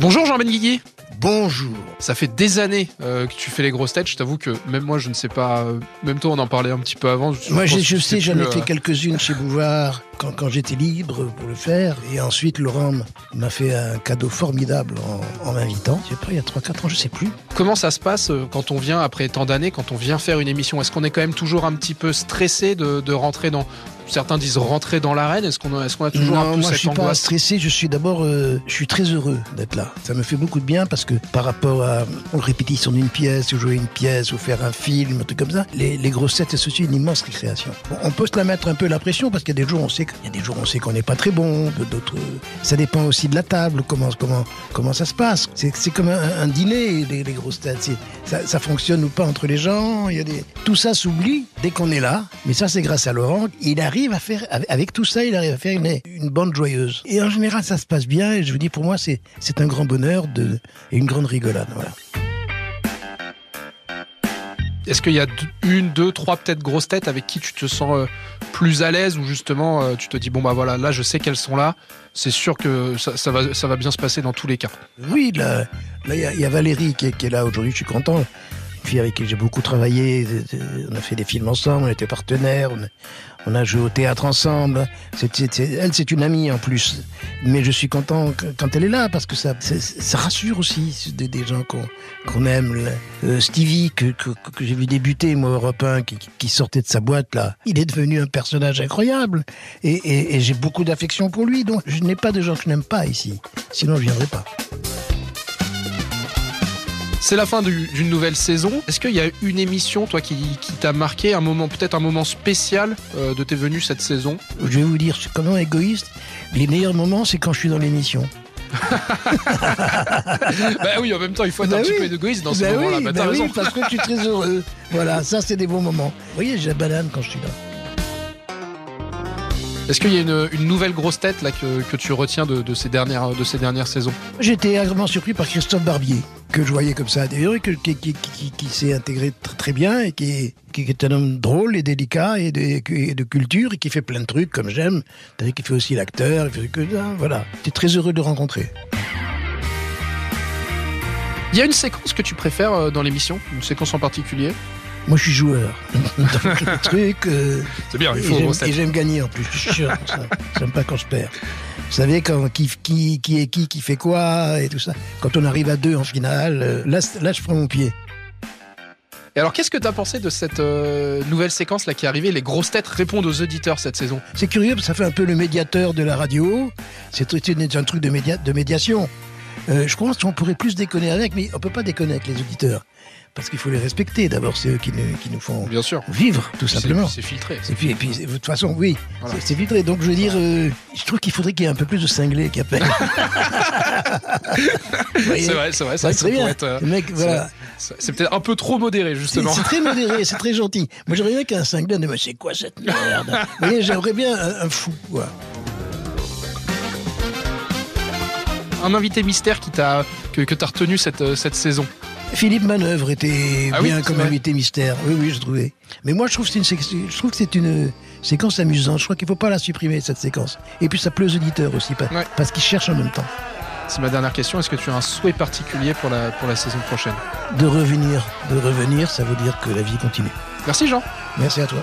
Bonjour Jean Benguigui. Bonjour. Ça fait des années euh, que tu fais les grosses têtes. Je t'avoue que même moi, je ne sais pas. euh, même toi, on en parlait un petit peu avant. Moi, je, sais, j'en ai fait euh, quelques-unes chez Bouvard quand, quand j'étais libre pour le faire. Et ensuite, Laurent m'a fait un cadeau formidable en, en m'invitant. Je sais pas, il y a 3-4 ans, je sais plus. Comment ça se passe quand on vient, après tant d'années, quand on vient faire une émission? Est-ce qu'on est quand même toujours un petit peu stressé de, de rentrer dans. Certains disent rentrer dans l'arène. Est-ce qu'on a, qu'on a toujours un non, peu moi, je cette suis pas angoisse stressé. Je suis d'abord, euh, je suis très heureux d'être là. Ça me fait beaucoup de bien parce que par rapport à aux répétitions d'une pièce, ou jouer une pièce, ou faire un film, un truc comme ça, les, les grosses têtes, c'est aussi une immense récréation. Bon, on peut se la mettre un peu la pression parce qu'il y a des jours, on sait, qu'il y a des jours, on sait qu'on n'est pas très bon, d'autres. Ça dépend aussi de la table, comment comment comment ça se passe. C'est c'est comme un, un dîner, les, les grosses têtes. Ça, ça fonctionne ou pas entre les gens. Il y a des tout ça s'oublie dès qu'on est là. Mais ça, c'est grâce à Laurent. Il arrive à faire avec- tout ça, il arrive à faire une, une bande joyeuse. Et en général, ça se passe bien. Et je vous dis, pour moi, c'est un grand bonheur de et une grande rigolade. Voilà. Est-ce qu'il y a une, deux, trois peut-être grosses têtes avec qui tu te sens euh, plus à l'aise ou justement euh, tu te dis bon bah voilà là je sais qu'elles sont là. C'est sûr que ça, ça va ça va bien se passer dans tous les cas. Oui, là, là, il y, a- il y a Valérie qui est, qui est là aujourd'hui. Je suis content. Avec qui j'ai beaucoup travaillé. On a fait des films ensemble. On était partenaires. On a, joué au théâtre ensemble. Elle, c'est une amie en plus. Mais je suis content quand elle est là parce que ça, rassure aussi des, gens qu'on aime. Euh, Stevie que, j'ai vu débuter, moi, Europe 1, qui, sortait de sa boîte là. Il est devenu un personnage incroyable. Et, et- j'ai beaucoup d'affection pour lui. Donc je n'ai pas de gens que je n'aime pas ici. Sinon je viendrais pas. C'est la fin du- d'une nouvelle saison. Est-ce qu'il y a une émission, toi, qui, qui t'a marqué, un moment, peut-être un moment spécial euh, de tes venues cette saison? Je vais vous dire, je suis quand même égoïste. Les meilleurs moments, c'est quand je suis dans l'émission. Bah oui, en même temps, il faut être Bah un petit peu égoïste dans ce Bah moment-là. oui, Bah, bah oui, parce que je suis très heureux. Voilà, ça, c'est des bons moments. Vous voyez, j'ai la banane quand je suis là. Est-ce qu'il y a une, une nouvelle grosse tête là que, que tu retiens de, de ces dernières de ces dernières saisons? J'ai été agréablement surpris par Christophe Barbier, que je voyais comme ça d'ailleurs, qui, qui, s'est intégré tr- très bien, et qui est, un homme drôle et délicat, et de, culture, et qui fait plein de trucs comme j'aime. C'est-à-dire qu'il fait aussi l'acteur, il fait que voilà. J'étais très heureux de le rencontrer. Il y a une séquence que tu préfères euh, dans l'émission, une séquence en particulier? Moi, je suis joueur. Donc, le truc... euh, C'est bien, Et j'aime- Et j'aime gagner en plus, je suis sûr. ça. J'aime pas quand je perds. Vous savez, quand, qui, qui, qui est qui, qui fait quoi et tout ça. Quand on arrive à deux en finale, euh, là, là je prends mon pied. Et alors, qu'est-ce que tu as pensé de cette euh, nouvelle séquence là qui est arrivée? Les grosses têtes répondent aux auditeurs cette saison. C'est curieux, parce que ça fait un peu le médiateur de la radio. C'est un truc de, média, de médiation. Euh, je pense qu'on pourrait plus déconner avec, mais on peut pas déconner avec les auditeurs. Parce qu'il faut les respecter. D'abord, c'est eux qui nous, qui nous font Bien sûr. vivre, tout simplement. C'est filtré. Et puis, et puis, de toute façon, oui, Voilà. c'est- filtré. Donc, je veux dire, euh, je trouve qu'il faudrait qu'il y ait un peu plus de cinglés qui appellent. C'est vrai, c'est vrai, Ça ça, bien. être, euh, mec, voilà. c'est peut-être un peu trop modéré justement. c'est très modéré, c'est très gentil. Moi, j'aimerais bien qu'un cinglé, mais c'est quoi cette merde? Vous voyez, j'aimerais bien un, un fou, quoi. Un invité mystère qui t'a que, que t'as retenu cette, euh, cette saison. Philippe Manœuvre était Ah oui, bien comme invité mystère. Oui, oui, je trouvais. Mais moi, je trouve que c'est une, sé- je trouve que c'est une séquence amusante. Je crois qu'il faut pas la supprimer, cette séquence. Et puis, ça plaît aux auditeurs aussi, Ouais. parce qu'ils cherchent en même temps. C'est ma dernière question. Est-ce que tu as un souhait particulier pour la, pour la saison prochaine? De revenir, de revenir, ça veut dire que la vie continue. Merci Jean. Merci à toi.